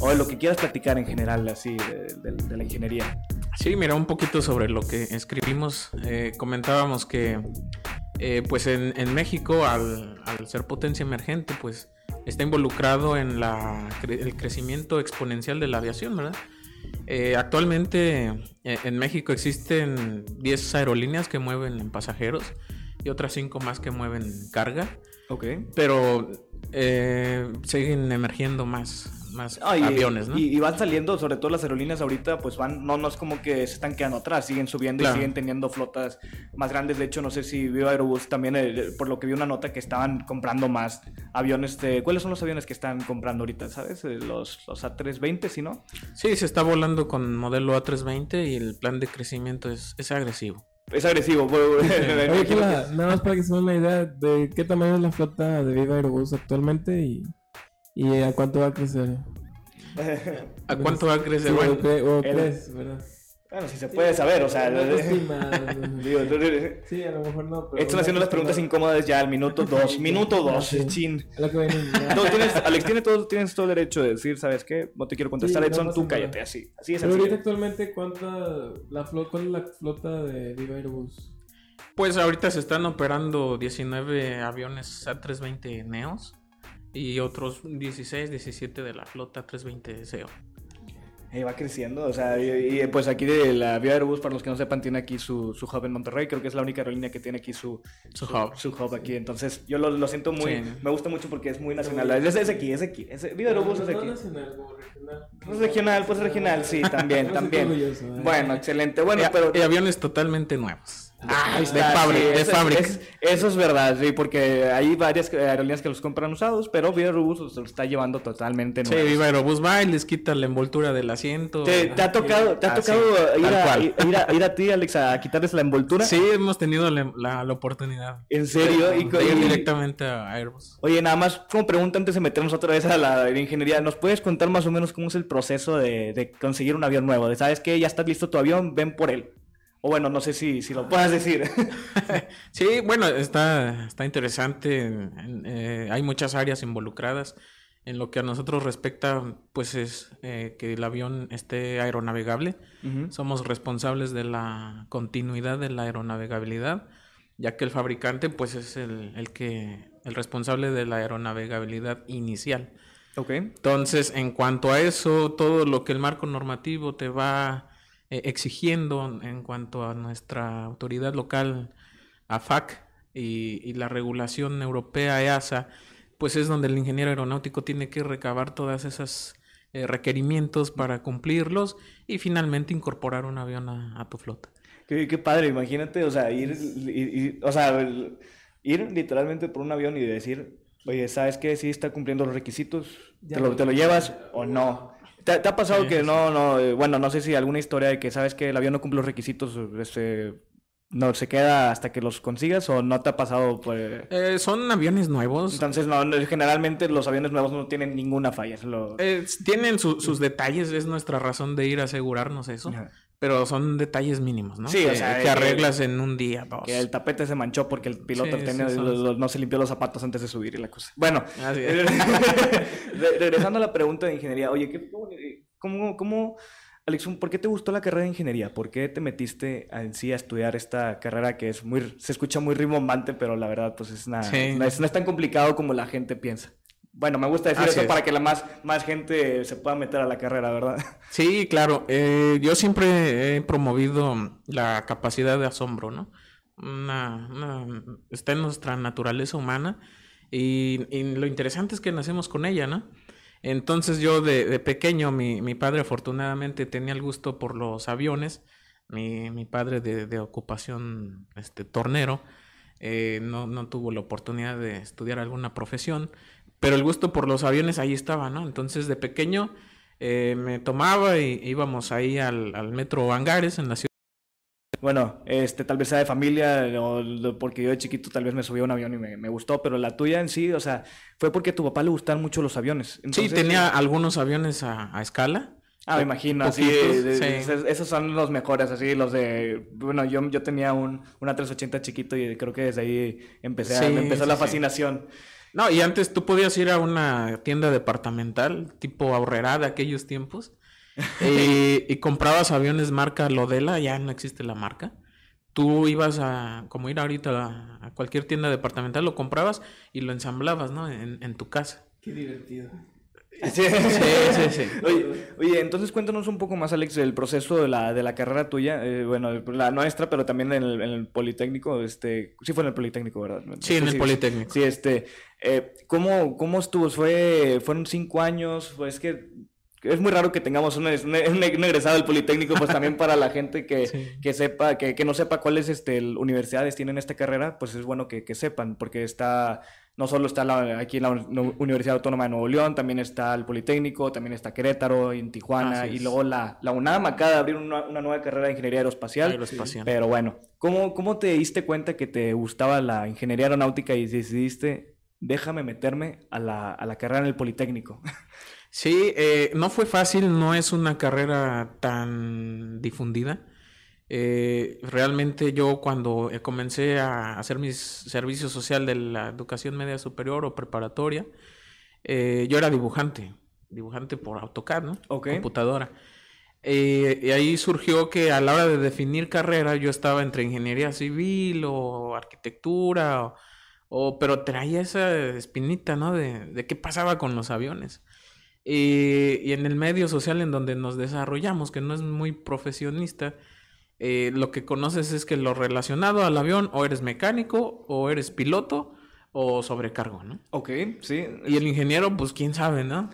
O de lo que quieras platicar en general, así, de, la ingeniería. Sí, mira, un poquito sobre lo que escribimos. Eh, comentábamos que, eh, pues en, México, al, ser potencia emergente, pues está involucrado en la, el crecimiento exponencial de la aviación, ¿verdad? Eh, actualmente en México existen 10 aerolíneas que mueven pasajeros y otras 5 más que mueven carga. Ok. Pero siguen emergiendo más, más aviones, ¿no? Y, van saliendo, sobre todo las aerolíneas ahorita, pues van, no, no es como que se están quedando atrás, siguen subiendo y siguen teniendo flotas más grandes. De hecho, no sé si vio Aerobús también, eh, por lo que vi una nota que estaban comprando más aviones. De, ¿Cuáles son los aviones que están comprando ahorita, sabes? Eh, los, los A320, ¿sí no? Sí, se está volando con modelo A320 y el plan de crecimiento es, es agresivo. Es agresivo. nada más para que se den una idea de qué tamaño es la flota de Viva Aerobús actualmente y ¿Y a cuánto va a crecer? ¿A cuánto va a crecer? Sí, bueno, o, crees, ¿verdad? Bueno, si se puede saber, o sea. sí, a lo mejor no. Pero Están haciendo las preguntas incómodas ya al minuto dos. Minuto dos, sí. chin. no, tienes, Alex, tienes todo, tienes todo el derecho de decir, ¿sabes qué? No te quiero contestar, Edson, tú cállate, así. Así es Pero ahorita actualmente, ¿cuánta, la flota, ¿cuál es la flota de Viva Aerobus? Pues ahorita se están operando 19 aviones A320 Neos y otros 16, 17 de la flota 320 SEO. Y va creciendo, o sea, y, pues aquí de la Vía Airbus, para los que no sepan, tiene aquí su, su, hub en Monterrey, creo que es la única aerolínea que tiene aquí su, su, hub. Su hub aquí, entonces yo lo, lo siento muy, me gusta mucho porque es muy nacional, es, es aquí, es aquí, es, Vía Airbus es aquí. No nacional, como regional. Pues regional, pues regional, sí, también, también. Bueno, excelente, bueno, pero... Y aviones totalmente nuevos. Ah, de fábrica, eso es verdad, sí, porque hay varias aerolíneas que los compran usados, pero Viva Aerobús se lo está llevando totalmente nuevo. Sí, Viva Aerobús va y les quita la envoltura del asiento. ¿Te, ha tocado, te ha tocado ir, a, ir, a, ti, Alex, a quitarles la envoltura? Sí, hemos tenido la, oportunidad. ¿En serio? Y, ir directamente a Airbus. Oye, nada más como pregunta antes de meternos otra vez a la ingeniería, ¿nos puedes contar más o menos cómo es el proceso de, de conseguir un avión nuevo? De, ¿Sabes que Ya está listo tu avión, ven por él. O bueno, no sé si, si lo puedas decir. sí, bueno, está, está interesante. Eh, hay muchas áreas involucradas. En lo que a nosotros respecta, pues es eh, que el avión esté aeronavegable. Somos responsables de la continuidad de la aeronavegabilidad, ya que el fabricante, pues es el, el que el responsable de la aeronavegabilidad inicial. Ok. Entonces, en cuanto a eso, todo lo que el marco normativo te va eh, exigiendo en cuanto a nuestra autoridad local, AFAC, y, y la regulación europea EASA, pues es donde el ingeniero aeronáutico tiene que recabar todas esas eh, requerimientos para cumplirlos y finalmente incorporar un avión a, tu flota. Qué, qué, padre, imagínate, o sea, ir, o sea, ir literalmente por un avión y decir, oye, ¿sabes qué? Si está cumpliendo los requisitos, ¿te lo, te lo llevas o no? ¿Te, ha pasado que no, no, eh, bueno, no sé si alguna historia de que sabes que el avión no cumple los requisitos, este, no se queda hasta que los consigas o no te ha pasado? Pues... Eh, son aviones nuevos. Entonces, no, generalmente los aviones nuevos no tienen ninguna falla. Eh, tienen sus detalles, es nuestra razón de ir a asegurarnos eso. Pero son detalles mínimos, ¿no? Sí, que, o sea, que arreglas en un día, dos. Que el tapete se manchó porque el piloto no se limpió los zapatos antes de subir y la cosa. Bueno, regresando a la pregunta de ingeniería, oye, ¿qué, cómo, cómo, Alex, ¿por qué te gustó la carrera de ingeniería? ¿Por qué te metiste en sí a estudiar esta carrera que es muy, se escucha muy rimbombante, pero la verdad, pues es, nada, es, no es tan complicado como la gente piensa? Bueno, me gusta decir Así eso es. para que la más, más gente se pueda meter a la carrera, ¿verdad? Sí, claro. eh, yo siempre he promovido la capacidad de asombro, ¿no? Una, una- está en nuestra naturaleza humana y, y lo interesante es que nacemos con ella, ¿no? Entonces yo de, de pequeño, mi, mi padre afortunadamente tenía el gusto por los aviones, mi, mi padre de, de ocupación este, tornero, eh, no, no tuvo la oportunidad de estudiar alguna profesión, pero el gusto por los aviones ahí estaba, ¿no? Entonces de pequeño eh, me tomaba y íbamos ahí al, al metro Hangares en la ciudad. Bueno, este, tal vez sea de familia, o porque yo de chiquito tal vez me subí a un avión y me, me gustó, pero la tuya en sí, o sea, fue porque a tu papá le gustaban mucho los aviones. Sí, tenía algunos aviones a, a escala. Ah, me imagino, así, sí. esos- son los mejores, así, los de, bueno, yo, yo tenía un, una 380 chiquito y creo que desde ahí empecé a- me empezó sí, la sí. fascinación. No, y antes tú podías ir a una tienda departamental, tipo ahorrera de aquellos tiempos, y, y comprabas aviones marca Lodela, ya no existe la marca. Tú ibas a, como ir ahorita a, a cualquier tienda departamental, lo comprabas y lo ensamblabas, ¿no? En, en tu casa. Qué divertido. Sí, sí, sí. Oye, oye, entonces cuéntanos un poco más, Alex, del proceso de la, de la carrera tuya, eh, bueno, la nuestra, pero también en el, en el Politécnico, este, sí fue en el Politécnico, ¿verdad? Sí, en el Politécnico. Sí, este, eh, ¿cómo, ¿cómo estuvo? ¿Fue, ¿Fueron cinco años? Pues es que es muy raro que tengamos un, un, un egresado del Politécnico, pues también para la gente que, Sí. que sepa, que, que no sepa cuáles este, universidades tienen esta carrera, pues es bueno que, que sepan, porque está, no solo está la- aquí en la Uni- Universidad Autónoma de Nuevo León, también está el Politécnico, también está Querétaro, en Tijuana, y luego la, la UNAM acaba de abrir una, una nueva carrera de Ingeniería Aeroespacial. Aeroespacial. Pero bueno, ¿cómo, ¿cómo te diste cuenta que te gustaba la ingeniería aeronáutica y decidiste, déjame meterme a la, a la carrera en el Politécnico? Sí, eh, no fue fácil, no es una carrera tan difundida. Eh, realmente yo cuando eh, comencé a hacer mi servicio social de la educación media superior o preparatoria, eh, yo era dibujante, dibujante por AutoCAD, ¿no? Ok. Computadora. Eh, y ahí surgió que a la hora de definir carrera yo estaba entre ingeniería civil o arquitectura, o, o- pero traía esa espinita, ¿no? De, de qué pasaba con los aviones. Y, y en el medio social en donde nos desarrollamos, que no es muy profesionista, eh, lo que conoces es que lo relacionado al avión o eres mecánico o eres piloto o sobrecargo, ¿no? Ok, sí. Y el ingeniero, pues quién sabe, ¿no?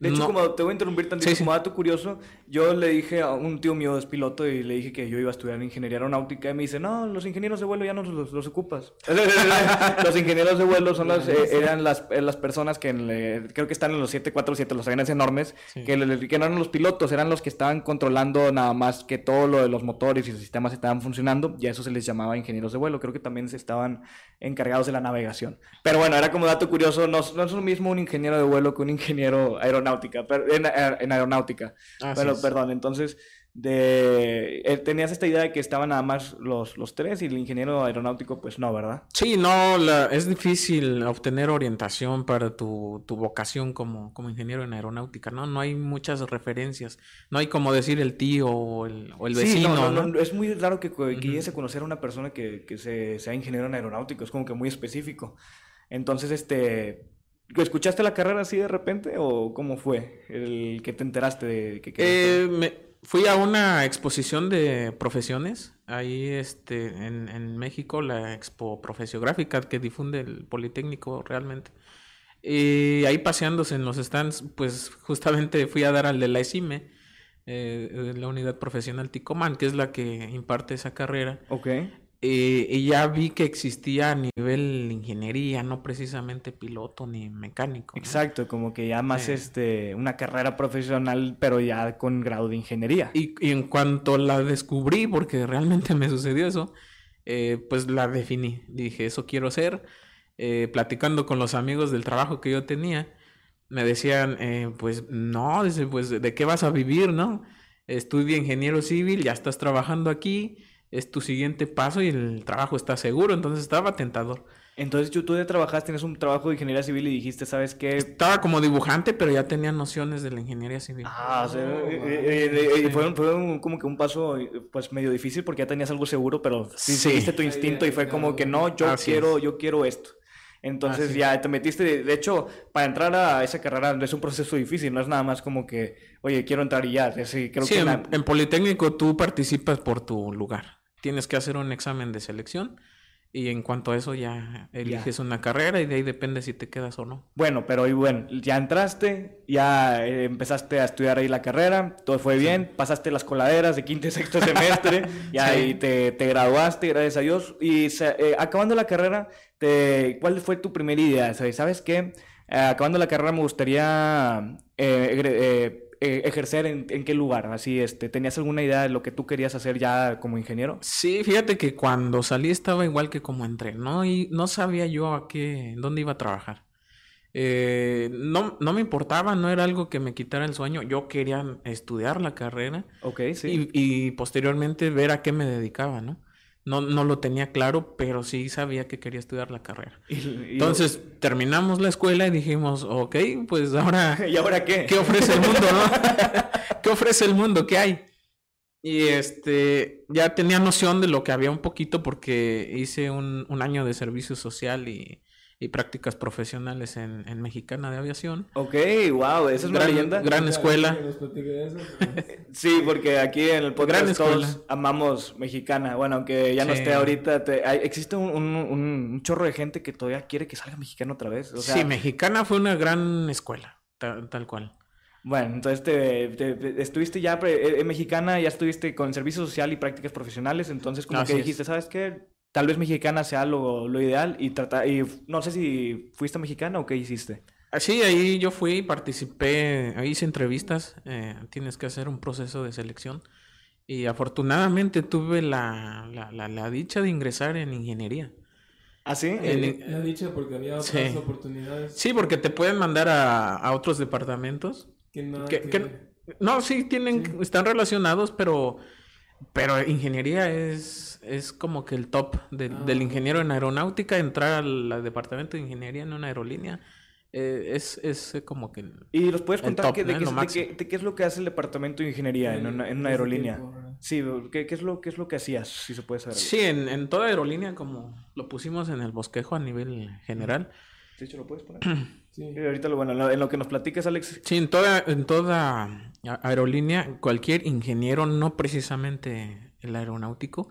De hecho, No- como te voy a interrumpir tantito, Sí, sí. como dato curioso, yo le dije a un tío mío es piloto y le dije que yo iba a estudiar ingeniería aeronáutica y me dice, no, los ingenieros de vuelo ya no los, los ocupas. los ingenieros de vuelo son las, eh, eran las, eh, las personas que en le- creo que están en los 747, los aviones enormes, Sí. que, le- que no eran los pilotos, eran los que estaban controlando nada más que todo lo de los motores y los sistemas estaban funcionando y a eso se les llamaba ingenieros de vuelo. Creo que también se estaban encargados de la navegación. Pero bueno, era como dato curioso, no, no es lo mismo un ingeniero de vuelo que un ingeniero aeronáutica, pero, en, en aeronáutica. Así Pero es. perdón, entonces de eh, tenías esta idea de que estaban nada más los, los tres y el ingeniero aeronáutico pues no, ¿verdad? Sí, no, la- es difícil obtener orientación para tu, tu vocación como, como ingeniero en aeronáutica, ¿no? No hay muchas referencias, no hay como decir el tío o el, o el Sí, vecino, no, no, ¿no? no, es muy raro que, que Ujú. llegues a conocer a una persona que, que se, sea ingeniero en aeronáutico, es como que muy específico. Entonces, este, ¿escuchaste la carrera así de repente o cómo fue el que te enteraste de que Eh, me- fui a una exposición de profesiones ahí este, en, en México, la Expo Profesiográfica que difunde el Politécnico realmente. Y ahí paseándose en los stands, pues justamente fui a dar al de la ESIME, eh, la Unidad Profesional Ticomán, que es la que imparte esa carrera. Ok. Eh, y ya vi que existía a nivel ingeniería, no precisamente piloto ni mecánico. ¿no? Exacto, como que ya más Sí. este, una carrera profesional, pero ya con grado de ingeniería. Y, y en cuanto la descubrí, porque realmente me sucedió eso, eh, pues la definí. Dije, eso quiero ser. Eh, platicando con los amigos del trabajo que yo tenía, me decían, eh, pues no, dice, pues ¿de qué vas a vivir, no? Estudia ingeniero civil, ya estás trabajando aquí, es tu siguiente paso y el trabajo está seguro, entonces estaba tentador. Entonces tú, tú ya trabajaste, tienes un trabajo de ingeniería civil y dijiste, ¿sabes qué? Estaba como dibujante, pero ya tenía nociones de la ingeniería civil. Ah, o sea, Oh, eh, eh, eh, eh, fue, fue un- como que un paso pues medio difícil porque ya tenías algo seguro, pero sí, seguiste tu instinto y fue como que no, yo Así quiero, es. yo quiero esto. Entonces ya te metiste, de, de hecho, para entrar a esa carrera es un proceso difícil, no es nada más como que, oye, quiero entrar y ya. Creo sí, que en, la- en Politécnico tú participas por tu lugar. Tienes que hacer un examen de selección y en cuanto a eso ya eliges una carrera y de ahí depende si te quedas o no. Bueno, pero y bueno, ya entraste, ya eh, empezaste a estudiar ahí la carrera, todo fue bien, pasaste las coladeras de quinto y sexto semestre, y ahí te, te graduaste, gracias a Dios. Y eh, acabando la carrera, te, ¿cuál fue tu primera idea? ¿Sabes ¿Sabes qué? Eh, acabando la carrera me gustaría eh, egre- eh, ejercer en, en qué lugar, así, este, ¿tenías alguna idea de lo que tú querías hacer ya como ingeniero? Sí, fíjate que cuando salí estaba igual que como entré, ¿no? Y no sabía yo a qué, dónde iba a trabajar. Eh, no, no me importaba, no era algo que me quitara el sueño. Yo quería estudiar la carrera Ok, sí. y, y posteriormente ver a qué me dedicaba, ¿no? No, no lo tenía claro, pero sí sabía que quería estudiar la carrera. Y- y- Entonces terminamos la escuela y dijimos, ok, pues ahora, ¿Y ahora qué? ¿qué ofrece el mundo, no? ¿Qué ofrece el mundo? ¿Qué hay? Y este, ya tenía noción de lo que había un poquito porque hice un, un año de servicio social y, y prácticas profesionales en, en Mexicana de Aviación. Ok, wow, esa es una Gran- leyenda. gran- escuela. Que nos platique de eso. Sí, porque aquí en el podcast todos amamos mexicana. Bueno, aunque ya no Sí. esté ahorita, te- hay- existe un, un- un- chorro de gente que todavía quiere que salga mexicano otra vez. O sea, sí, Mexicana fue una gran escuela, ta- tal cual. bueno, entonces te, te- te- estuviste ya pre- en mexicana, ya estuviste con servicio social y prácticas profesionales, entonces como Así que es. dijiste, ¿sabes qué? Tal vez mexicana sea lo, lo ideal y trata, y no sé si fuiste mexicana o qué hiciste. Así, ahí yo fui, participé, ahí hice entrevistas, eh, tienes que hacer un proceso de selección y afortunadamente tuve la, la, la, la dicha de ingresar en ingeniería. ¿Ah, sí? En- Eh, La dicha porque había otras Sí. oportunidades Sí, porque te pueden mandar a, a otros departamentos. que no que- que- no, sí, tienen, están relacionados, pero, pero ingeniería es, es como que el top de- Ah. del ingeniero en aeronáutica, entrar al, al departamento de ingeniería en una aerolínea, eh, es, es como que... ¿Y nos puedes contar top, qué- de, ¿no? qué, de de es lo que hace el departamento de ingeniería en una, en una aerolínea? Sí, ¿qué, qué es lo, qué es lo que hacías? Si se puede saber. Sí, en, en toda aerolínea, como lo pusimos en el bosquejo a nivel general. ¿Sí, se lo puedes poner? Sí. Ahorita, lo, bueno, en lo, en lo que nos platicas, Alex. Sí, en toda, en toda aerolínea, cualquier ingeniero, no precisamente el aeronáutico,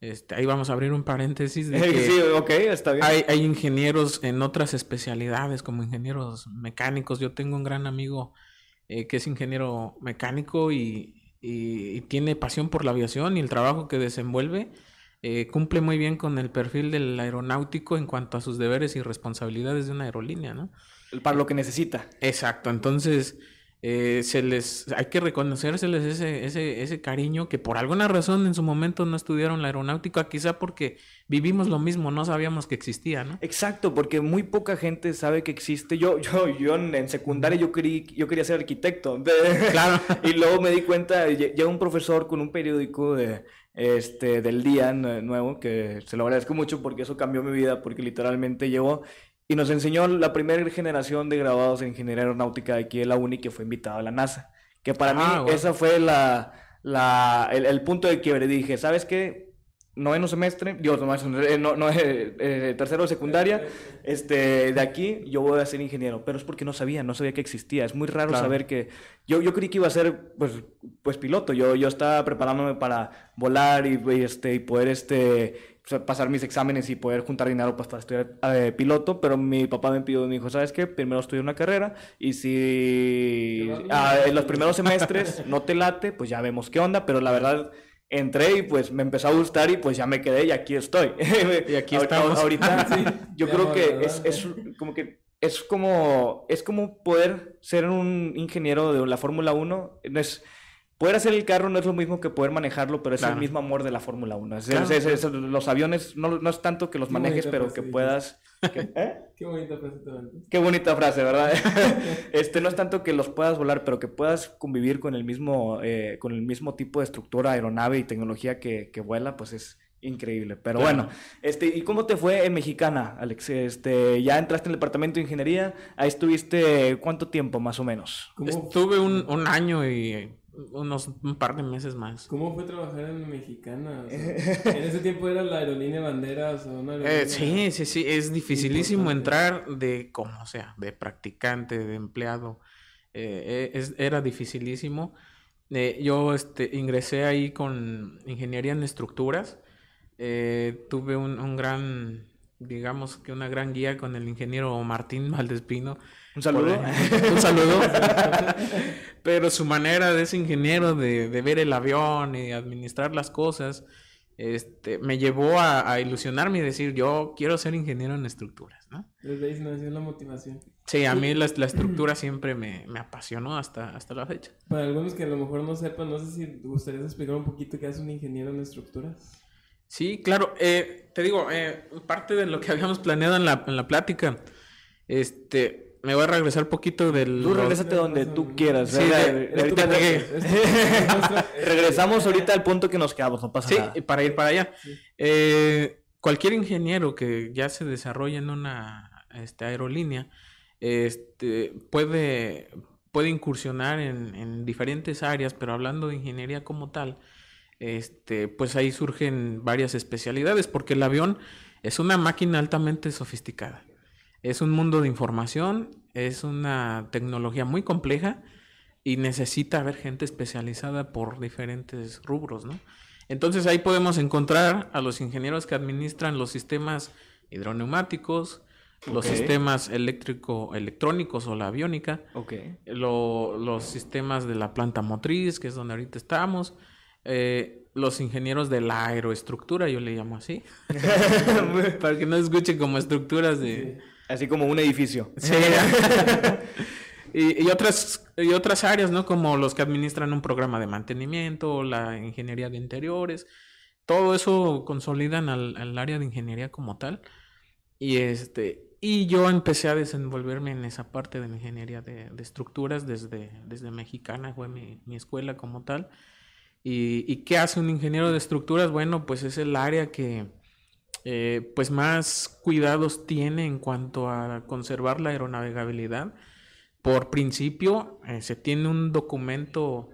este, ahí vamos a abrir un paréntesis de que sí, ok, está bien. hay, hay ingenieros en otras especialidades, como ingenieros mecánicos. Yo tengo un gran amigo eh, que es ingeniero mecánico y, y- y tiene pasión por la aviación y el trabajo que desenvuelve eh, cumple muy bien con el perfil del aeronáutico en cuanto a sus deberes y responsabilidades de una aerolínea, ¿no? Para lo que necesita. Exacto, entonces eh, se les hay que reconocérseles ese, ese, ese cariño que por alguna razón en su momento no estudiaron la aeronáutica, quizá porque vivimos lo mismo, no sabíamos que existía, ¿no? Exacto, porque muy poca gente sabe que existe. Yo, yo, yo en, secundaria yo quería, yo quería ser arquitecto. Claro. y luego me di cuenta, lle- llega un profesor con un periódico de, este, del día nue- nuevo, que se lo agradezco mucho porque eso cambió mi vida, porque literalmente llegó y nos enseñó la primera generación de graduados en ingeniería aeronáutica de aquí de la UNI que fue invitado a la NASA. Que para Ah, mí guau. esa fue la, la, el, el punto de quiebre. Dije, ¿sabes qué? Noveno semestre, Dios, no, eh, no, no, eh, eh, tercero de secundaria, este, de aquí yo voy a ser ingeniero, pero es porque no sabía, no sabía que existía. Es muy raro Claro. saber que yo, yo creí que iba a ser pues, pues piloto. Yo, yo estaba preparándome para volar y, y, este, y poder este, pasar mis exámenes y poder juntar dinero pues, para estudiar eh, piloto, pero mi papá me pidió, me dijo, ¿sabes qué? Primero estudia una carrera y si ah, en los primeros semestres no te late, pues ya vemos qué onda, pero la verdad... Entré y pues me empezó a gustar y pues ya me quedé y aquí estoy. Y aquí estamos. Ahorita Sí, yo creo que es, es como que es como es como poder ser un ingeniero de la Fórmula 1 no es poder hacer el carro no es lo mismo que poder manejarlo pero es el mismo amor de la Fórmula 1 Es- Claro, es- es- es- los aviones no, no es tanto que los Qué manejes pero frase que puedas que- ¿eh? Qué bonita frase. Qué bonita frase, ¿verdad? este no es tanto que los puedas volar, pero que puedas convivir con el mismo, eh, con el mismo tipo de estructura, aeronave y tecnología que, que vuela, pues es increíble. Pero Claro. bueno, este, ¿y cómo te fue en Mexicana, Alex? Este, ya entraste en el departamento de ingeniería, ahí estuviste cuánto tiempo más o menos. ¿Cómo? Estuve un, un año y unos un par de meses más. ¿Cómo fue trabajar en Mexicana? O sea, en ese tiempo era la aerolínea Banderas o una aerolínea... Eh, sí, sí, sí, es dificilísimo entrar de como sea, de practicante, de empleado. Eh, eh, es, era dificilísimo. Eh, yo este, ingresé ahí con ingeniería en estructuras. Eh, tuve un, un gran, digamos que una gran guía con el ingeniero Martín Valdespino. Un saludo. Un saludo. Pero su manera de ese ingeniero de, de ver el avión y administrar las cosas, este, me llevó a, a ilusionarme y decir, yo quiero ser ingeniero en estructuras, ¿no? Desde ahí se nació la motivación. Sí, a mí la, la estructura siempre me, me apasionó hasta, hasta la fecha. Para algunos que a lo mejor no sepan, no sé si te gustaría explicar un poquito qué hace un ingeniero en estructuras. Sí, claro. eh, te digo, eh, parte de lo que habíamos planeado en la, en la plática, este, me voy a regresar un poquito del... Tú regrésate donde tú quieras. Sí, ¿verdad? de- De ahorita Es tu llegué. puesto, es tu- es nuestro- Regresamos ahorita al punto que nos quedamos, no pasa Sí, nada. para ir para allá. Sí. Eh, cualquier ingeniero que ya se desarrolle en una este, aerolínea este, puede, puede incursionar en, en diferentes áreas, pero hablando de ingeniería como tal, este, pues ahí surgen varias especialidades, porque el avión es una máquina altamente sofisticada. Es un mundo de información, es una tecnología muy compleja y necesita haber gente especializada por diferentes rubros, ¿no? Entonces ahí podemos encontrar a los ingenieros que administran los sistemas hidroneumáticos, los sistemas eléctrico electrónicos o la aviónica, lo- los sistemas de la planta motriz, que es donde ahorita estamos, eh, los ingenieros de la aeroestructura, yo le llamo así, para que no escuchen como estructuras de... Así como un edificio. Sí. y, y otras, y otras áreas, ¿no? Como los que administran un programa de mantenimiento, la ingeniería de interiores. Todo eso consolidan al, al área de ingeniería como tal. Y este. Y yo empecé a desenvolverme en esa parte de la ingeniería de, de estructuras desde, desde mexicana, fue mi, mi escuela como tal. Y, ¿Y qué hace un ingeniero de estructuras? Bueno, pues es el área que, eh, pues más cuidados tiene en cuanto a conservar la aeronavegabilidad. Por principio, eh, se tiene un documento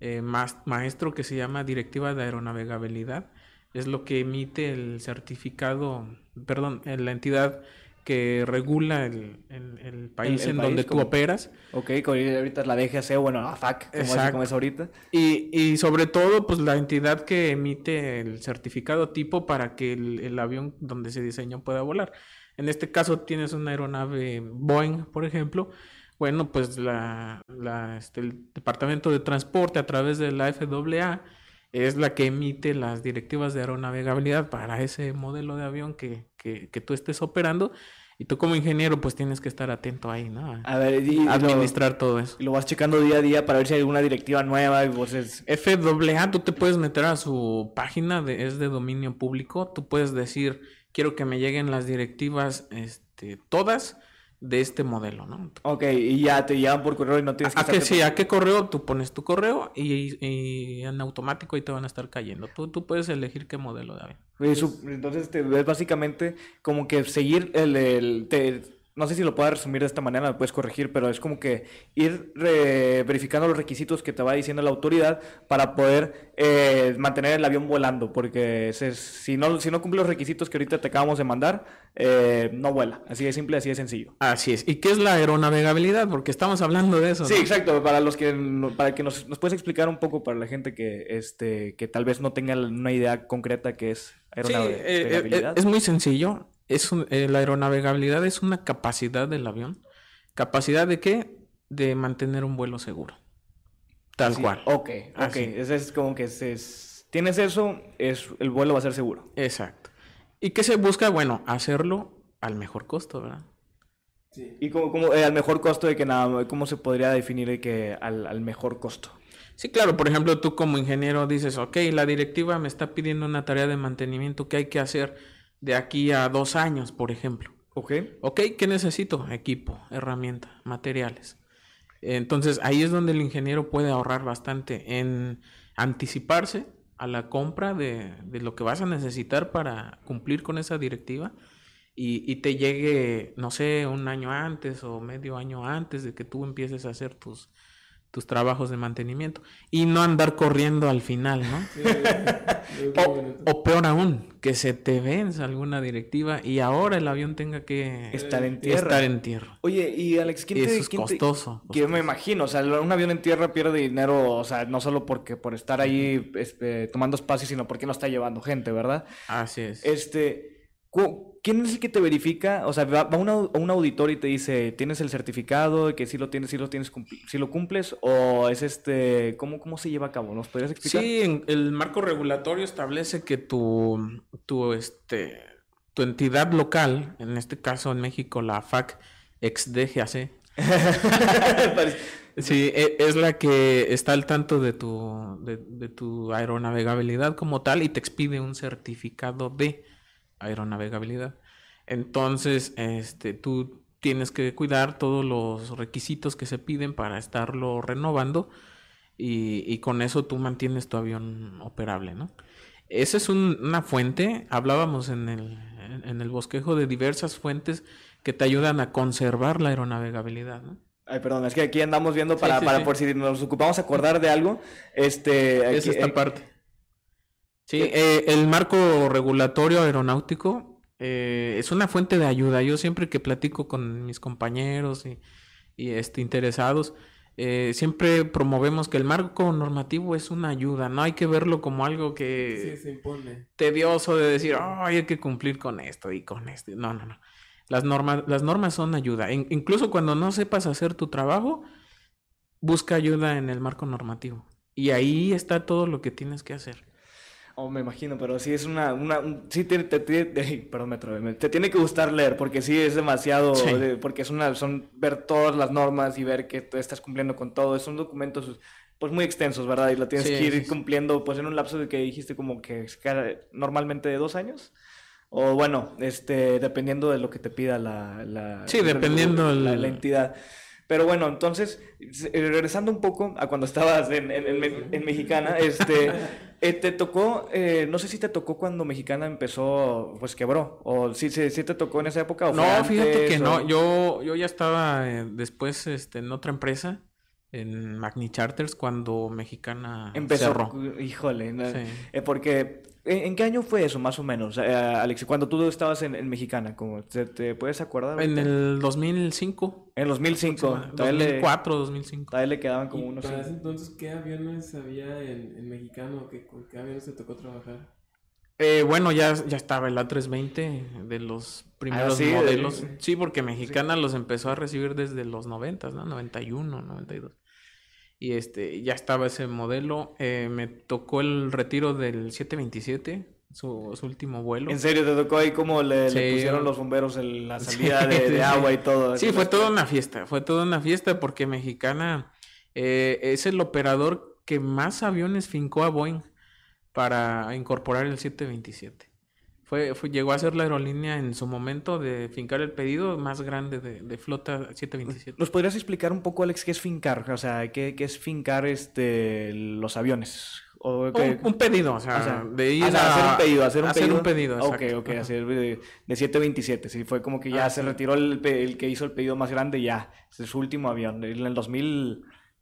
eh, más, maestro que se llama Directiva de Aeronavegabilidad. Es lo que emite el certificado, perdón, la entidad que regula el, el- el país el en país, donde tú operas. Ok, ahorita es la DGC, bueno, la FAC, como es, como es ahorita. Y, y sobre todo, pues la entidad que emite el certificado tipo para que el, el avión donde se diseñó pueda volar. En este caso tienes una aeronave Boeing, por ejemplo. Bueno, pues la, la, este, el Departamento de Transporte a través de la FAA es la que emite las directivas de aeronavegabilidad para ese modelo de avión que, que, que tú estés operando. Y tú como ingeniero pues tienes que estar atento ahí, ¿no? A ver, y, lo, administrar todo eso. y lo vas checando día a día para ver si hay alguna directiva nueva y vos es... FAA, tú te puedes meter a su página, de, es de dominio público. Tú puedes decir, quiero que me lleguen las directivas, este, todas de este modelo, ¿no? Ok, y ya te llevan por correo y no tienes que... ¿A qué, estarte- sí, ¿A qué correo? Tú pones tu correo y, y en automático ahí te van a estar cayendo. Tú, tú puedes elegir qué modelo de avión. Oye, su- Entonces te ves básicamente como que seguir el... el- te- no sé si lo puedo resumir de esta manera, me puedes corregir, pero es como que ir re- verificando los requisitos que te va diciendo la autoridad para poder eh, mantener el avión volando, porque se- si, no, si no cumple los requisitos que ahorita te acabamos de mandar, eh, no vuela. Así de simple, así de sencillo. Así es. ¿Y qué es la aeronavegabilidad? Porque estamos hablando de eso. Sí, ¿no? exacto. Para los que para que nos, nos puedes explicar un poco para la gente que este que tal vez no tenga una idea concreta que es Sí, eh, eh, aeronavegabilidad. es muy sencillo. Es un- eh, la aeronavegabilidad es una capacidad del avión. ¿Capacidad de qué? De mantener un vuelo seguro. Tal Sí, cual. Ok, ok. Ese es como que se es- tienes eso, es el vuelo va a ser seguro. Exacto. ¿Y qué se busca? Bueno, hacerlo al mejor costo, ¿verdad? Sí. Y como, como eh, al mejor costo de que nada, ¿cómo se podría definir de que al, al mejor costo? Sí, claro, por ejemplo, tú como ingeniero dices, ok, la directiva me está pidiendo una tarea de mantenimiento que hay que hacer de aquí a dos años, por ejemplo. Ok. Ok, ¿qué necesito? Equipo, herramienta, materiales. Entonces ahí es donde el ingeniero puede ahorrar bastante en anticiparse a la compra de, de lo que vas a necesitar para cumplir con esa directiva y, y te llegue, no sé, un año antes o medio año antes de que tú empieces a hacer tus, tus trabajos de mantenimiento y no andar corriendo al final, ¿no? Sí, O, peor aún, que se te vence alguna directiva y ahora el avión tenga que Estar en tierra. estar en tierra. Oye, y Alex, ¿quién Eso te, es quién te- costoso. Que yo me costoso. imagino, o sea, un avión en tierra pierde dinero, o sea, no solo porque por estar ahí este, tomando espacio, sino porque no está llevando gente, ¿verdad? Así es. Este, cu- ¿quién es el que te verifica? O sea, va, va un, au- un auditor y te dice, ¿tienes el certificado que sí lo tienes, sí lo tienes, sí lo cumples? ¿O es este, cómo, cómo se lleva a cabo? ¿Nos podrías explicar? Sí, en- el marco regulatorio establece que tu, tu, este, tu entidad local, en este caso en México la FAC ex DGAC, Parece- sí, e- es la que está al tanto de tu, de, de tu aeronavegabilidad como tal y te expide un certificado de aeronavegabilidad. Entonces, este, tú tienes que cuidar todos los requisitos que se piden para estarlo renovando y, y con eso tú mantienes tu avión operable, ¿no? Esa es un- una fuente, hablábamos en el, en- el bosquejo de diversas fuentes que te ayudan a conservar la aeronavegabilidad, ¿no? Ay, perdón, es que aquí andamos viendo para, sí, para sí. por si nos ocupamos acordar de algo. Este, Es aquí- esta eh, parte. Sí, eh, el marco regulatorio aeronáutico eh, es una fuente de ayuda. Yo siempre que platico con mis compañeros y, y, este, interesados, eh, siempre promovemos que el marco normativo es una ayuda. No hay que verlo como algo que Sí, se impone. tedioso de decir, "Ay, hay que cumplir con esto y con esto. No, no, no. Las normas, las normas son ayuda. In- incluso cuando no sepas hacer tu trabajo, busca ayuda en el marco normativo. Y ahí está todo lo que tienes que hacer. Oh, me imagino, pero sí es una, una un- sí te, te- te- perdón, me me- te tiene que gustar leer porque sí es demasiado, Sí. porque es una, son ver todas las normas y ver que estás cumpliendo con todo, son documentos pues muy extensos, ¿verdad? Y lo tienes Sí, que ir cumpliendo pues en un lapso de que dijiste como que normalmente de dos años. O bueno, este, dependiendo de lo que te pida la, la, Sí, dependiendo la, el- la entidad. Pero bueno, entonces, eh, regresando un poco a cuando estabas en, en, en Me- en Mexicana, este, eh, te tocó, eh, no sé si te tocó cuando Mexicana empezó, pues quebró, o sí, sí te tocó en esa época o fue No, fíjate que no. Yo, yo ya estaba eh, después este, en otra empresa, en Magni Charters, cuando Mexicana empezó, cerró. híjole, no, Sí. eh, porque, ¿en, en qué año fue eso, más o menos, eh, Alex? Cuando tú estabas en, en Mexicana, como, ¿te, te puedes acordar? En el 2005. En 2005, todavía le, 2004, 2005. todavía le quedaban como ¿Y unos... para cinco- ese entonces qué aviones había en, en mexicano? ¿Qué, ¿Con qué aviones te tocó trabajar? Eh, bueno, ya, ya estaba el A320 de los primeros Ah, sí, de- modelos. Sí, porque Mexicana los empezó a recibir desde los 90, ¿no? 91, 92. Y este, ya estaba ese modelo. Eh, me tocó el retiro del 727, su, su último vuelo. En serio, te tocó ahí como le, pusieron los bomberos el- la salida de, de sí, sí. agua y todo. Sí, fue toda una fiesta, fue toda una fiesta porque Mexicana eh, es el operador que más aviones fincó a Boeing para incorporar el 727. Fue, fue, llegó a ser la aerolínea en su momento de fincar el pedido más grande de, de flota 727. ¿Nos podrías explicar un poco, Alex, qué es fincar? O sea, ¿qué, qué es fincar este, los aviones? O Un, un pedido, o sea, o sea, de ir o sea, a hacer un pedido, hacer un pedido. pedido, Ok, exacto. ok, Ajá. hacer de, de 727. Sí, fue como que ya Ah, se sí. retiró el, el que hizo el pedido más grande, ya. Es su último avión. En el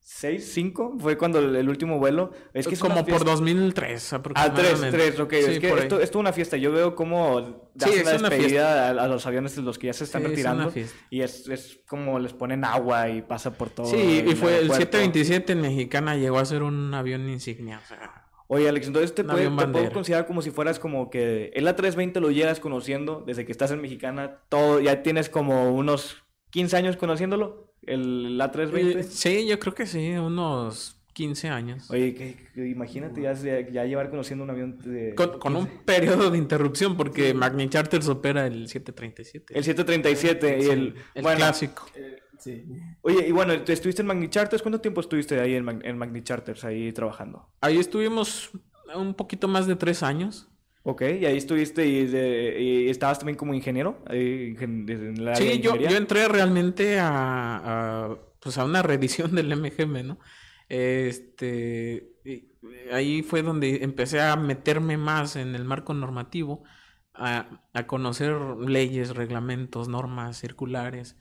2006, 5 fue cuando el, el último vuelo. Es que es como por fiesta- 2003 Ah, tres, aproximadamente. tres, ok. Sí, es que esto, esto es una fiesta. Yo veo cómo Sí, es la una despedida a, a los aviones de los que ya se están Sí, retirando. Y es, es como les ponen agua y pasa por todo. Sí, y fue el aeropuerto. 727 en Mexicana llegó a ser un avión insignia, o sea, Oye, Alex, entonces te, puede- te puedo considerar como si fueras como que el A320 lo llegas conociendo desde que estás en Mexicana. Todo, ya tienes como unos 15 años conociéndolo, el A320. Eh, Sí, yo creo que sí, unos 15 años. Oye, que, que imagínate ya, ya llevar conociendo un avión de... Con, con un periodo de interrupción, porque Magni Charters opera el 737. El 737 y Sí, el... el bueno, clásico. Eh, sí. Oye, y bueno, ¿te estuviste en Magni Charters? ¿Cuánto tiempo estuviste ahí en, Mag- en Magni Charters, ahí trabajando? Ahí estuvimos un poquito más de tres años. Ok, y ahí estuviste y, de- y estabas también como ingeniero. en de Sí, yo, yo entré realmente a, a, pues a una revisión del MGM, ¿no? Este, y ahí fue donde empecé a meterme más en el marco normativo, a, a conocer leyes, reglamentos, normas circulares,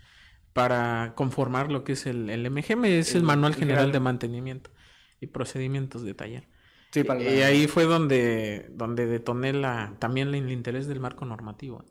para conformar lo que es el, el MGM, es el, Manual General de Mantenimiento y Procedimientos de Taller. Sí, para y, ahí fue donde, donde detoné la, también el interés del marco normativo.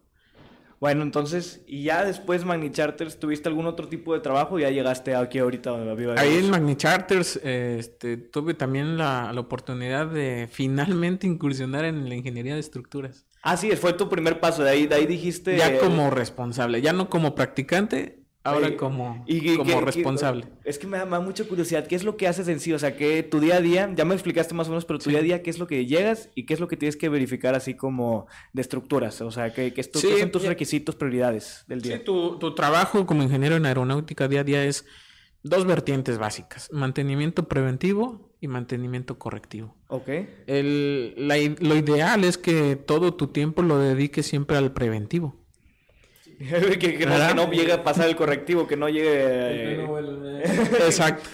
Bueno, entonces, y ya después Magni Charters, ¿tuviste algún otro tipo de trabajo? Ya llegaste aquí ahorita donde vivo. Ahí en Magni Charters este, tuve también la, la, oportunidad de finalmente incursionar en la ingeniería de estructuras. Ah, sí, fue tu primer paso, de ahí, de ahí dijiste... Ya como responsable, ya no como practicante, ahora como, como responsable. es que me da, mucha curiosidad, ¿qué es lo que haces en sí? O sea, que tu día a día, ya me explicaste más o menos, pero tu día a día, ¿qué es lo que llegas y qué es lo que tienes que verificar así como de estructuras? O sea, ¿qué, qué, son tus requisitos, prioridades del día? Sí, tu, tu trabajo como ingeniero en aeronáutica día a día es dos vertientes básicas, mantenimiento preventivo y mantenimiento correctivo. Ok. El, lo ideal es que todo tu tiempo lo dediques siempre al preventivo. que, no, llegue a pasar el correctivo, que no llegue... Exacto.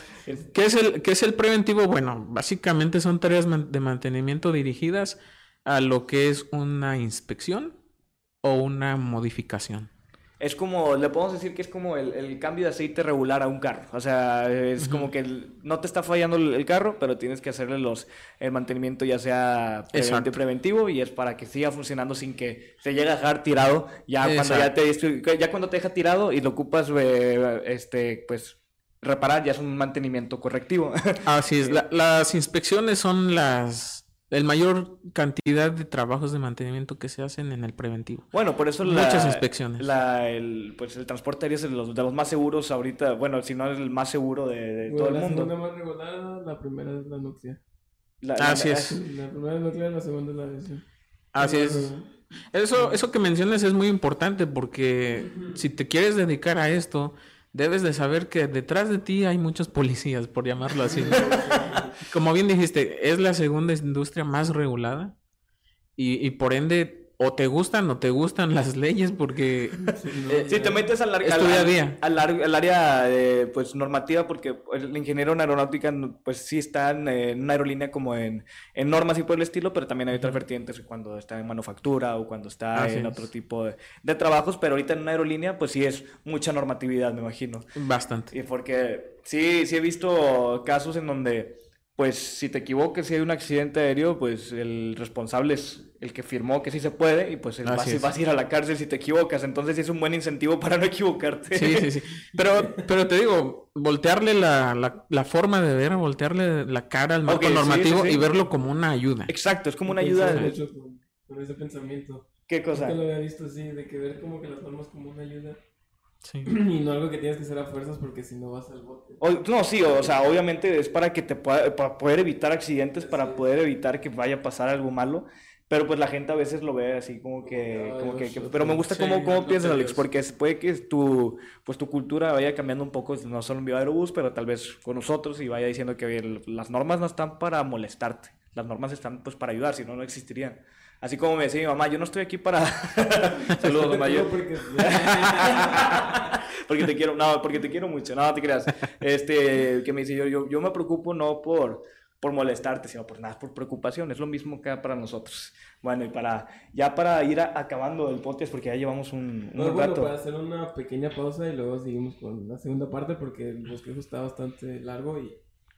¿Qué es, el, ¿Qué es el preventivo? Bueno, básicamente son tareas de mantenimiento dirigidas a lo que es una inspección o una modificación es como, le podemos decir que es como el, cambio de aceite regular a un carro. O sea, es como que no te está fallando el, carro, pero tienes que hacerle los, el mantenimiento ya sea preventivo y es para que siga funcionando sin que se llegue a dejar tirado. Ya cuando ya te, ya cuando te deja tirado y lo ocupas, eh, este, pues reparar ya es un mantenimiento correctivo. Así es, las inspecciones son las el mayor cantidad de trabajos de mantenimiento que se hacen en el preventivo. Bueno, por eso muchas inspecciones. el, pues el transporte aéreo es de los, de los más seguros ahorita, bueno, si no es el más seguro de, todo el mundo. La segunda más regulada, la primera es la nuclear. Así es. La primera es nuclear, la segunda es la aviación. Así es. Eso, eso que mencionas es muy importante porque si te quieres dedicar a esto, debes de saber que detrás de ti hay muchos policías, por llamarlo así. Como bien dijiste, es la segunda industria más regulada y, y por ende o te gustan o te gustan las leyes porque si te metes al, al, al, al área eh, pues normativa porque el ingeniero en aeronáutica pues sí está en, una aerolínea como en, en, normas y por el estilo pero también hay otras vertientes cuando está en manufactura o cuando está en otro tipo de, de, trabajos pero ahorita en una aerolínea pues sí es mucha normatividad me imagino. Bastante. Y porque sí sí he visto casos en donde pues si te equivocas, si hay un accidente aéreo, pues el responsable es el que firmó que sí se puede y pues vas, vas, a ir a la cárcel si te equivocas. Entonces es un buen incentivo para no equivocarte. Sí, sí, sí. Pero, pero te digo, voltearle la, la, forma de ver, voltearle la cara al marco normativo y verlo como una ayuda. Exacto, es como una ayuda. con, ese pensamiento. ¿Qué cosa? lo había visto así, de que ver como que las normas como una ayuda. Y no algo que tienes que hacer a fuerzas porque si no vas al bote. no, sí, o, sea, obviamente es para que te pueda, para poder evitar accidentes, para poder evitar que vaya a pasar algo malo. Pero pues la gente a veces lo ve así como que... como que, pero me gusta cómo, cómo piensas, Alex, porque puede que tu, pues, tu cultura vaya cambiando un poco, no solo en Aerobús, pero tal vez con nosotros y vaya diciendo que las normas no están para molestarte, las normas están pues para ayudar, si no, no existirían. Así como me decía mi mamá, yo no estoy aquí para... Saludos, mamá. Porque... porque te quiero, no, porque te quiero mucho, no, te creas. Este, que me dice, yo, yo, yo me preocupo no por, por molestarte, sino por nada, por preocupación. Es lo mismo que para nosotros. Bueno, y para, ya para ir acabando el podcast, porque ya llevamos un, un no, rato. Bueno, para hacer una pequeña pausa y luego seguimos con la segunda parte, porque el bosquejo está bastante largo y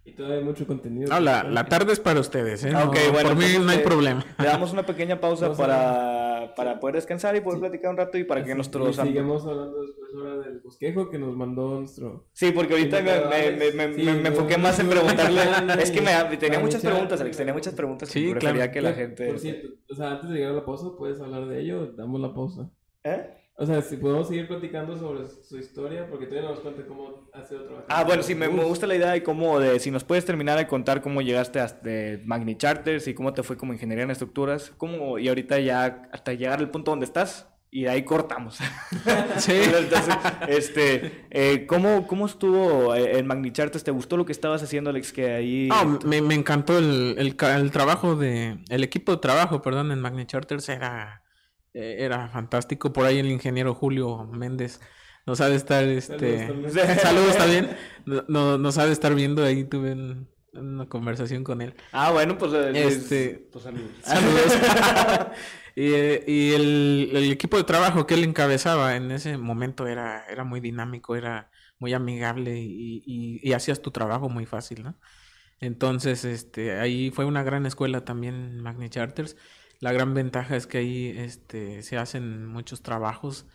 y todavía hay mucho contenido. No, la, la, tarde es para ustedes, ¿eh? Ah, bueno, por mí no hay problema. Le damos una pequeña pausa para, para poder descansar y poder platicar un rato y para que nuestros... Y sigamos hablando después ahora del bosquejo que nos mandó nuestro... Sí, porque ahorita me, me, me, me enfoqué más en preguntarle... es que me, tenía muchas preguntas, Alex, tenía muchas preguntas sí, y claro. que la gente... Por cierto, o sea, antes de llegar a la pausa, ¿puedes hablar de ello? Damos la pausa. ¿Eh? O sea, si podemos seguir platicando sobre su historia, porque todavía no nos cuenta cómo ha sido trabajar. Ah, bueno, sí, me, gusta la idea de cómo, de si nos puedes terminar de contar cómo llegaste hasta Magni Charters y cómo te fue como ingeniería en estructuras, cómo, y ahorita ya hasta llegar al punto donde estás, y de ahí cortamos. sí. Entonces, este, eh, ¿cómo, ¿cómo estuvo el Magni Charters? ¿Te gustó lo que estabas haciendo, Alex? Que ahí... Ah, me, me encantó el, el, el trabajo de, el equipo de trabajo, perdón, en Magni Charters era eh, era fantástico. Por ahí el ingeniero Julio Méndez nos ha de estar, este... Saludos, también. No, nos ha de estar viendo ahí, tuve una conversación con él. Ah, bueno, pues, eh, Este- es- pues saludos. Saludos. y y el, el equipo de trabajo que él encabezaba en ese momento era, era muy dinámico, era muy amigable y, y- y hacías tu trabajo muy fácil, ¿no? Entonces, este, ahí fue una gran escuela también Magni Charters. La gran ventaja es que ahí este, se hacen muchos trabajos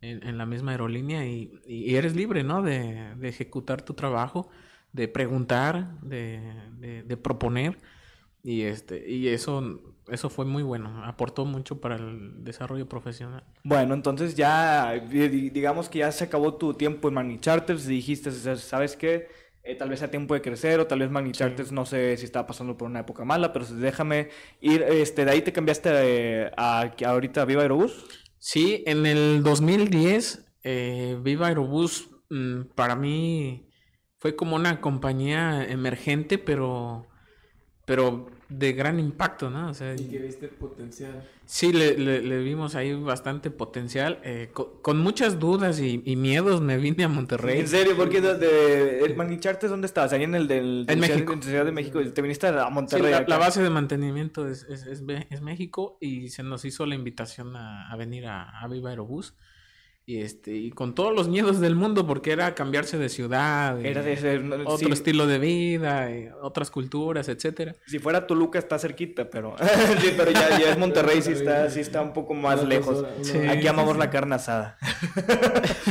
en, en la misma aerolínea y, y eres libre, ¿no? De, de ejecutar tu trabajo, de preguntar, de, de- de proponer. Y, este, y eso, eso fue muy bueno, aportó mucho para el desarrollo profesional. Bueno, entonces ya, di- di- digamos que ya se acabó tu tiempo en Magni Charters dijiste, ¿sabes qué? Eh, tal vez sea tiempo de crecer o tal vez Magni Charters no sé si estaba pasando por una época mala, pero déjame ir, este, de ahí te cambiaste eh, a, a ahorita a Viva Aerobús. Sí, en el 2010, eh, Viva Aerobús mm, para mí fue como una compañía emergente, pero, pero de gran impacto, ¿no? O sea, Y que viste potencial. sí, le, le- le vimos ahí bastante potencial. eh, co- con, muchas dudas y, y miedos me vine a Monterrey. ¿En serio? ¿Por qué? de, de- el Magni Charters dónde estabas? Ahí en el del, En México. en Ciudad de México. Te viniste a Sí, Monterrey. la, acá. la base de mantenimiento es, es, es México y se nos hizo la invitación a, a venir a, a Viva Aerobús. Y, este, y con todos los miedos del mundo, porque era cambiarse de ciudad, Era de ser, no, otro sí, estilo de vida, y otras culturas, etcétera. Si fuera Toluca está cerquita, pero, sí, pero ya, ya es Monterrey, sí está, sí está un poco más Una lejos. persona- una- Sí. Aquí amamos la carne asada.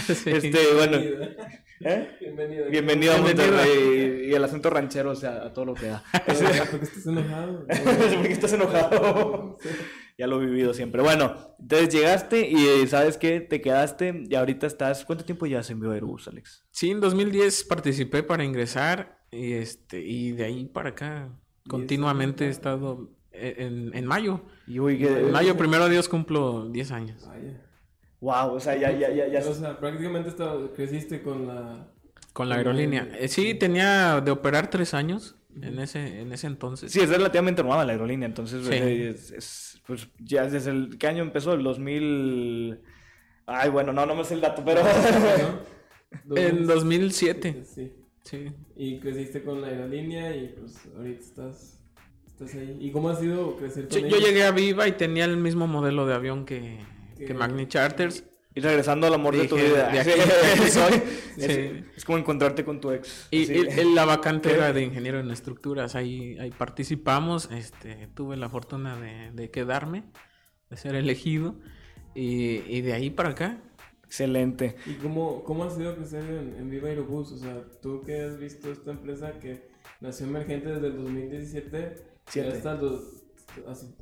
Sí. Este, bueno, Bienvenido. ¿eh? Bienvenido. bienvenido a Bienvenido. Monterrey y el acento ranchero, o sea, a todo lo que da. Pero, ¿Por qué estás enojado? ¿Por qué estás enojado? Ya lo he vivido siempre. Bueno, entonces llegaste y eh, ¿sabes qué? Te quedaste y ahorita estás... ¿Cuánto tiempo llevas en Viva Aerobús, Alex? Sí, en 2010 participé para ingresar y, este, y de ahí para acá continuamente he estado e, en, en mayo. Y uy, En que... mayo, primero Dios, cumplo 10 años. Vaya. Wow, o sea, ya, ya, ya, ya... O sea, prácticamente creciste con la... Con la aerolínea. Eh, sí, tenía de operar tres años en ese, en ese entonces. Sí, es relativamente nueva la aerolínea, entonces Sí. eh, es, es, pues ya desde el... ¿Qué año empezó? El 2000... Ay, bueno, no, no me sé el dato, pero... ¿no? En 2007. Sí. Sí. Y creciste con la aerolínea y pues ahorita estás, estás ahí. ¿Y cómo ha sido crecer con Sí, yo llegué a Viva y tenía el mismo modelo de avión que Que- Magni Charters. Y regresando al amor de tu Dije, vida. de aquí- de soy. Es, Sí. es como encontrarte con tu ex. Y Sí. el- la vacante era de ingeniero en estructuras. Ahí, ahí participamos. Este, tuve la fortuna de, de quedarme, de ser elegido. Y, y de ahí para acá. Excelente. ¿Y cómo, cómo ha sido crecer en, en Viva Aerobús? O sea, tú que has visto esta empresa que nació emergente desde el 2017 Siete. hasta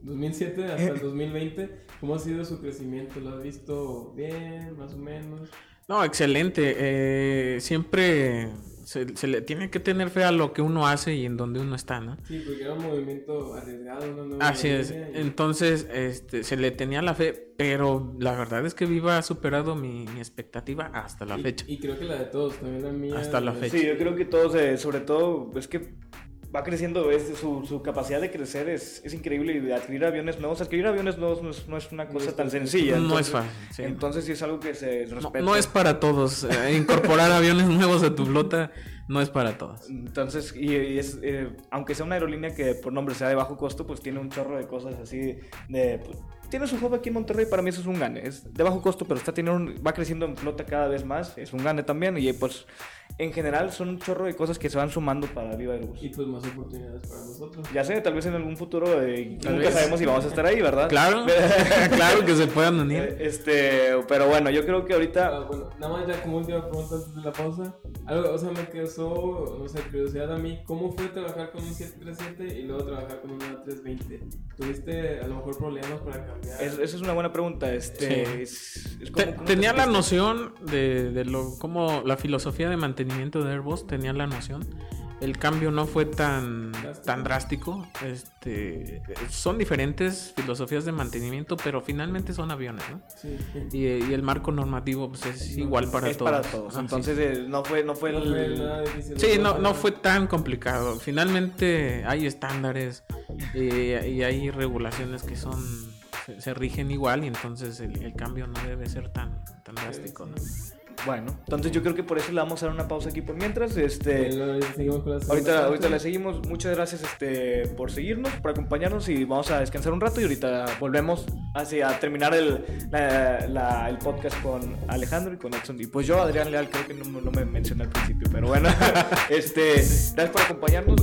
2007 hasta el 2020, ¿cómo ha sido su crecimiento? ¿Lo has visto bien, más o menos? No, excelente. eh, siempre se, se le tiene que tener fe a lo que uno hace y en donde uno está, ¿no? Sí, porque era un movimiento arriesgado, una nueva Así es. y- Entonces, este, se le tenía la fe, pero la verdad es que Viva ha superado mi, mi expectativa hasta la y- fecha. Y, creo que la de todos, también la mía. Hasta la fecha. Sí, yo creo que todos, eh, sobre todo, es que va creciendo, es, su, su capacidad de crecer es, es increíble y de adquirir aviones nuevos. Adquirir aviones nuevos no es, no es una No cosa tan sencilla. no entonces- es fácil. sí. Entonces sí es algo que se No, respeta. no es para todos. eh, incorporar aviones nuevos a tu flota no es para todos. Entonces, y, y es, eh, aunque sea una aerolínea que por nombre sea de bajo costo, pues tiene un chorro de cosas así de... pues, tiene su hub aquí en Monterrey, para mí eso es un gane. Es de bajo costo, pero está teniendo un- va creciendo en flota cada vez más. Es un gane también. Y pues, en general, son un chorro de cosas que se van sumando para Viva Aerobús. Y pues más oportunidades para nosotros. Ya sé, tal vez en algún futuro, eh, nunca vez. sabemos si vamos a estar ahí, ¿verdad? Claro, claro que se puedan unir. Este, pero bueno, yo creo que Ah, ahorita... bueno, nada más ya como última pregunta antes de la pausa. Algo, o sea, me causó, no sé, curiosidad a mí. ¿Cómo fue trabajar con un 737 y luego trabajar con un 320? ¿Tuviste a lo mejor problemas para cambiar? Es- esa es una buena pregunta. Este, Sí. es- es Te- como- ¿cómo tenía te la noción de, de lo como la filosofía de mantenimiento de Airbus tenía la noción el cambio no fue tan Drástico. tan drástico este son diferentes filosofías de mantenimiento pero finalmente son aviones ¿no? Sí, sí. y, y el marco normativo pues es igual para es todos para todos. Ajá, sí. Entonces eh, no fue, no fue No fue el... nada difícil. Sí, no, no fue tan complicado. Finalmente hay estándares eh, y hay regulaciones que son se, se rigen igual y entonces el, el cambio no debe ser tan, tan drástico. ¿no? Bueno, entonces yo creo que por eso le vamos a dar una pausa aquí por mientras. Este, ahorita, ahorita le seguimos. Muchas gracias este, por seguirnos, por acompañarnos y vamos a descansar un rato y ahorita volvemos hacia a terminar el, la- la- el podcast con Alejandro y con Edson. Y pues yo, Adrián Leal, creo que no, no me mencioné al principio, pero bueno, este, gracias por acompañarnos.